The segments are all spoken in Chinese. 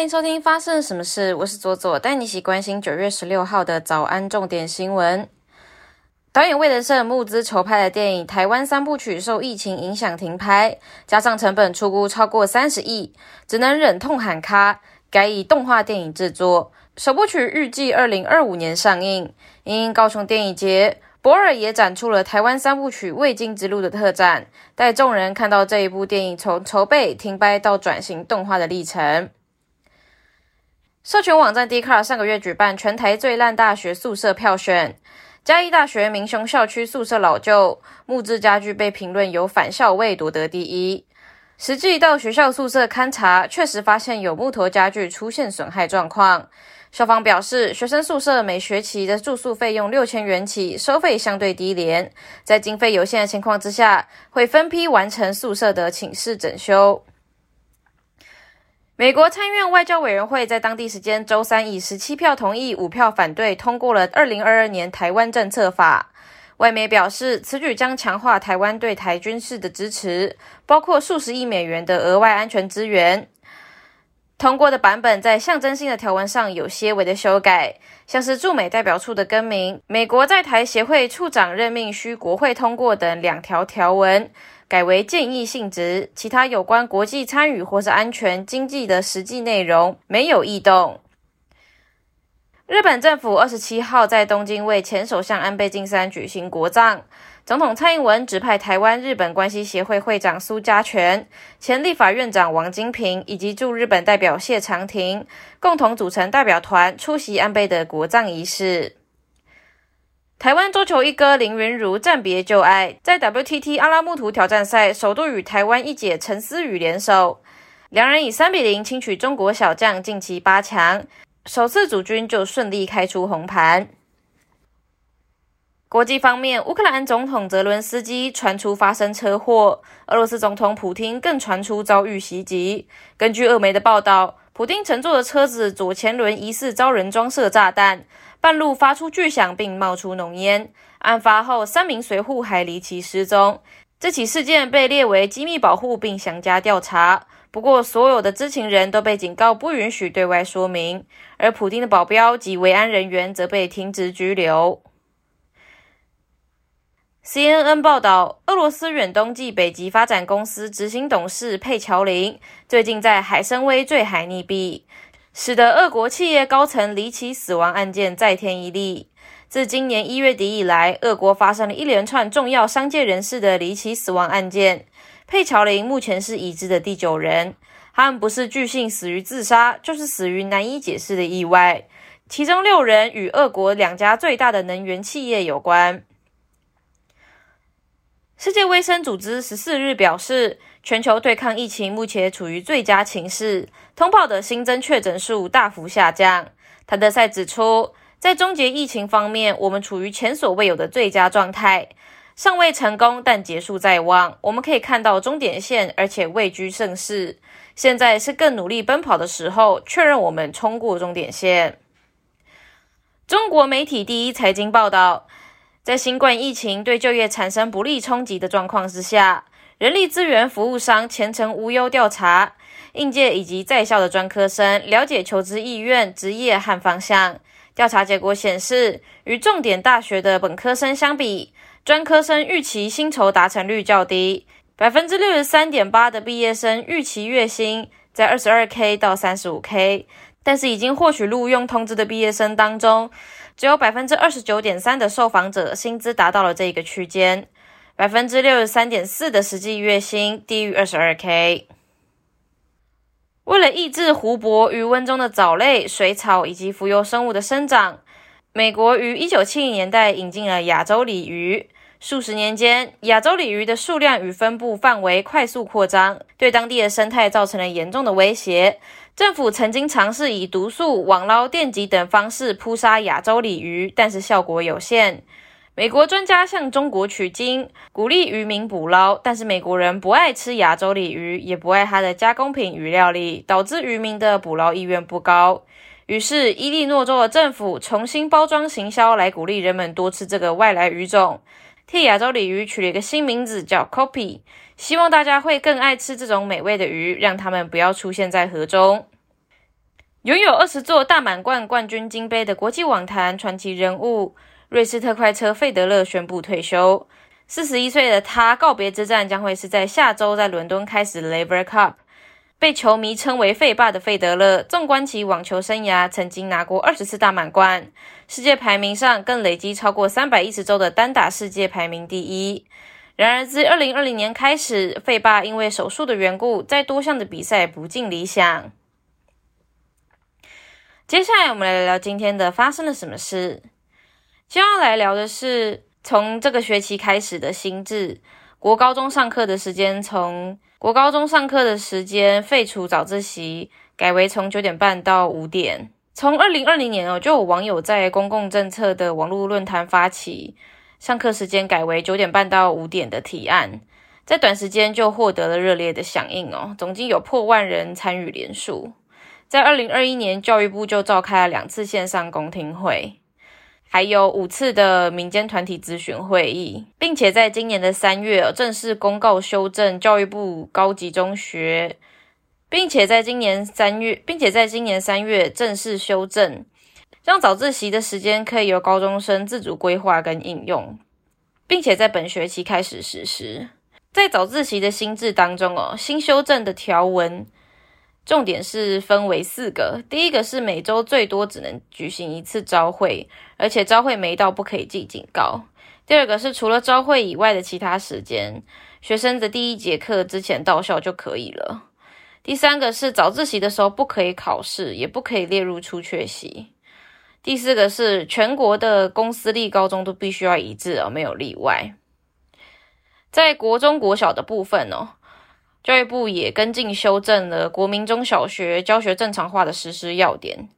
欢迎收听《发生什么事》，我是左左，带你一起关心九月十六号的早安重点新闻。导演魏德胜募资筹拍的电影《台湾三部曲》受疫情影响停拍，加上成本出估超过三十亿，只能忍痛喊卡，改以动画电影制作。首部曲预计二零二五年上映。因高雄电影节，博尔也展出了《台湾三部曲：未经之路》的特展，带众人看到这一部电影从筹备、停拍到转型动画的历程。社群网站 d c a r 上个月举办全台最烂大学宿舍票选，嘉义大学明雄校区宿舍老旧木质家具被评论有反校味，夺得第一。实际到学校宿舍勘查，确实发现有木头家具出现损害状况。校方表示，学生宿舍每学期的住宿费用六千元起，收费相对低廉，在经费有限的情况之下，会分批完成宿舍的寝室整修。美国参院外交委员会在当地时间周三以十七票同意、五票反对通过了二零二二年台湾政策法。外媒表示，此举将强化台湾对台军事的支持，包括数十亿美元的额外安全资源。通过的版本在象征性的条文上有些微的修改，像是驻美代表处的更名、美国在台协会处长任命需国会通过等两条条文。改为建议性质，其他有关国际参与或是安全经济的实际内容没有异动。日本政府二十七号在东京为前首相安倍晋三举行国葬，总统蔡英文指派台湾日本关系协会会长苏家全、前立法院长王金平以及驻日本代表谢长廷共同组成代表团出席安倍的国葬仪式。台湾桌球一哥林云如暂别旧爱，在 WTT 阿拉木图挑战赛首度与台湾一姐陈思雨联手，两人以三比零轻取中国小将晋级八强，首次主军就顺利开出红盘。国际方面，乌克兰总统泽伦斯基传出发生车祸，俄罗斯总统普京更传出遭遇袭击。根据俄媒的报道，普京乘坐的车子左前轮疑似遭人装设炸弹。半路发出巨响，并冒出浓烟。案发后，三名随护还离奇失踪。这起事件被列为机密保护，并详加调查。不过，所有的知情人都被警告不允许对外说明。而普丁的保镖及维安人员则被停职拘留。CNN 报道，俄罗斯远东暨北极发展公司执行董事佩乔林最近在海参崴坠海溺毙。使得俄国企业高层离奇死亡案件再添一例。自今年一月底以来，俄国发生了一连串重要商界人士的离奇死亡案件。佩乔林目前是已知的第九人，他们不是巨性死于自杀，就是死于难以解释的意外。其中六人与俄国两家最大的能源企业有关。世界卫生组织十四日表示。全球对抗疫情目前处于最佳情势，通报的新增确诊数大幅下降。谭德赛指出，在终结疫情方面，我们处于前所未有的最佳状态，尚未成功，但结束在望。我们可以看到终点线，而且位居盛世。现在是更努力奔跑的时候，确认我们冲过终点线。中国媒体第一财经报道，在新冠疫情对就业产生不利冲击的状况之下。人力资源服务商前程无忧调查应届以及在校的专科生了解求职意愿、职业和方向。调查结果显示，与重点大学的本科生相比，专科生预期薪酬达成率较低。百分之六十三点八的毕业生预期月薪在二十二 k 到三十五 k，但是已经获取录用通知的毕业生当中，只有百分之二十九点三的受访者薪资达到了这个区间。百分之六十三点四的实际月薪低于二十二 k。为了抑制湖泊余温中的藻类、水草以及浮游生物的生长，美国于一九七零年代引进了亚洲鲤鱼。数十年间，亚洲鲤鱼的数量与分布范围快速扩张，对当地的生态造成了严重的威胁。政府曾经尝试以毒素、网捞、电击等方式扑杀亚洲鲤鱼，但是效果有限。美国专家向中国取经，鼓励渔民捕捞，但是美国人不爱吃亚洲鲤鱼，也不爱它的加工品与料理，导致渔民的捕捞意愿不高。于是，伊利诺州的政府重新包装行销，来鼓励人们多吃这个外来鱼种，替亚洲鲤鱼取了一个新名字，叫 Copy，希望大家会更爱吃这种美味的鱼，让它们不要出现在河中。拥有二十座大满贯冠军金杯的国际网坛传奇人物瑞士特快车费德勒宣布退休。四十一岁的他告别之战将会是在下周在伦敦开始 Laver Cup。被球迷称为“费霸”的费德勒，纵观其网球生涯，曾经拿过二十次大满贯，世界排名上更累积超过三百一十周的单打世界排名第一。然而，自二零二零年开始，费霸因为手术的缘故，在多项的比赛不尽理想。接下来，我们来聊聊今天的发生了什么事。接下来聊的是从这个学期开始的新制，国高中上课的时间从。国高中上课的时间废除早自习，改为从九点半到五点。从二零二零年哦，就有网友在公共政策的网络论坛发起上课时间改为九点半到五点的提案，在短时间就获得了热烈的响应哦，总计有破万人参与联署。在二零二一年，教育部就召开了两次线上公听会。还有五次的民间团体咨询会议，并且在今年的三月正式公告修正教育部高级中学，并且在今年三月，并且在今年三月正式修正，让早自习的时间可以由高中生自主规划跟应用，并且在本学期开始实施。在早自习的新制当中哦，新修正的条文。重点是分为四个，第一个是每周最多只能举行一次招会，而且招会没到不可以记警告。第二个是除了招会以外的其他时间，学生的第一节课之前到校就可以了。第三个是早自习的时候不可以考试，也不可以列入出缺席。第四个是全国的公私立高中都必须要一致哦，没有例外。在国中国小的部分哦。教育部也跟进修正了国民中小学教学正常化的实施要点，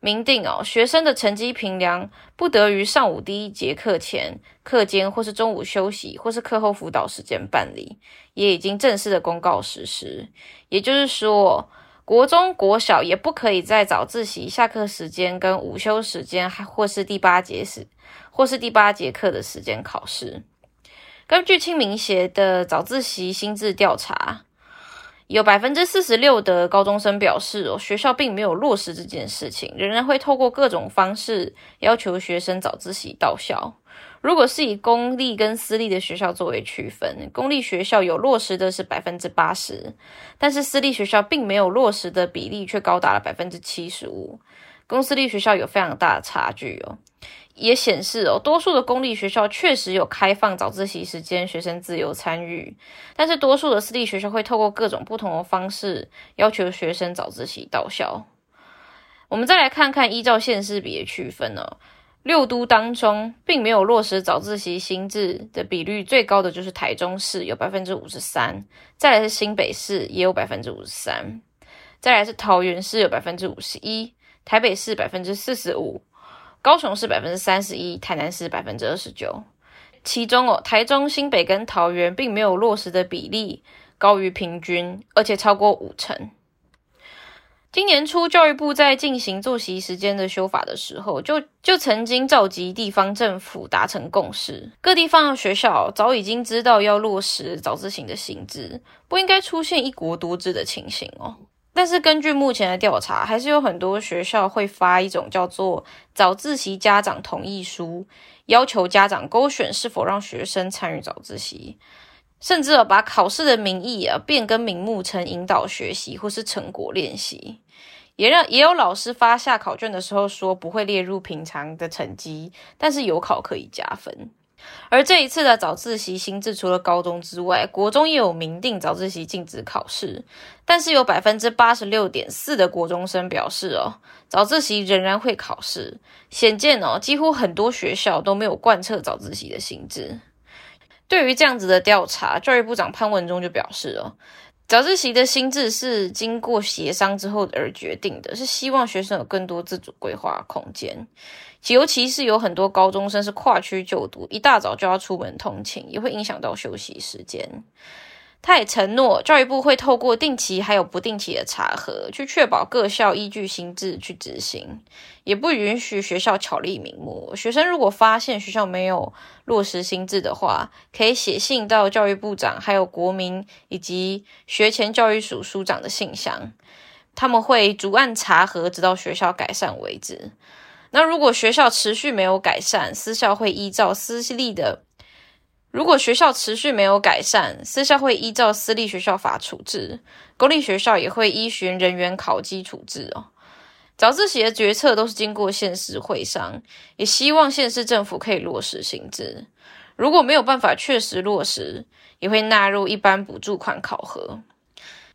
明定哦，学生的成绩评量不得于上午第一节课前、课间或是中午休息或是课后辅导时间办理，也已经正式的公告实施。也就是说，国中国小也不可以在早自习下课时间跟午休时间，还或是第八节时或是第八节课的时间考试。根据清明节的早自习心智调查。有百分之四十六的高中生表示，哦，学校并没有落实这件事情，仍然会透过各种方式要求学生早自习到校。如果是以公立跟私立的学校作为区分，公立学校有落实的是百分之八十，但是私立学校并没有落实的比例却高达了百分之七十五，公私立学校有非常大的差距哦。也显示哦，多数的公立学校确实有开放早自习时间，学生自由参与。但是多数的私立学校会透过各种不同的方式要求学生早自习到校。我们再来看看依照县市比的区分哦，六都当中并没有落实早自习新制的比率最高的就是台中市有百分之五十三，再来是新北市也有百分之五十三，再来是桃园市有百分之五十一，台北市百分之四十五。高雄是百分之三十一，台南是百分之二十九，其中哦，台中、新北跟桃园并没有落实的比例高于平均，而且超过五成。今年初，教育部在进行作息时间的修法的时候，就就曾经召集地方政府达成共识，各地方的学校早已经知道要落实早自习的性质，不应该出现一国多制的情形哦。但是根据目前的调查，还是有很多学校会发一种叫做早自习家长同意书，要求家长勾选是否让学生参与早自习，甚至把考试的名义啊变更名目成引导学习或是成果练习，也让也有老师发下考卷的时候说不会列入平常的成绩，但是有考可以加分。而这一次的早自习新制，除了高中之外，国中也有明定早自习禁止考试。但是有百分之八十六点四的国中生表示，哦，早自习仍然会考试。显见哦，几乎很多学校都没有贯彻早自习的性质。对于这样子的调查，教育部长潘文忠就表示，哦。早自习的心智是经过协商之后而决定的，是希望学生有更多自主规划空间，尤其是有很多高中生是跨区就读，一大早就要出门通勤，也会影响到休息时间。他也承诺，教育部会透过定期还有不定期的查核，去确保各校依据新制去执行，也不允许学校巧立名目。学生如果发现学校没有落实新制的话，可以写信到教育部长，还有国民以及学前教育署署长的信箱，他们会逐案查核，直到学校改善为止。那如果学校持续没有改善，私校会依照私立的；如果学校持续没有改善，私校会依照私立学校法处置，公立学校也会依循人员考绩处置哦。早自习的决策都是经过县市会商，也希望县市政府可以落实行之。如果没有办法确实落实，也会纳入一般补助款考核。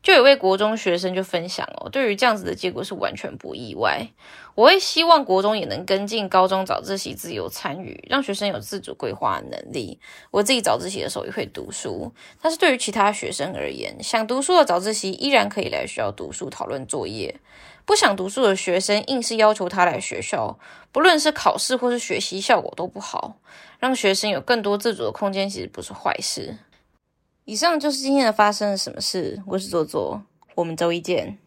就有位国中学生就分享哦，对于这样子的结果是完全不意外。我会希望国中也能跟进高中早自习自由参与，让学生有自主规划能力。我自己早自习的时候也会读书，但是对于其他学生而言，想读书的早自习依然可以来学校读书、讨论作业；不想读书的学生硬是要求他来学校，不论是考试或是学习效果都不好。让学生有更多自主的空间，其实不是坏事。以上就是今天的发生了什么事。我是左左，我们周一见。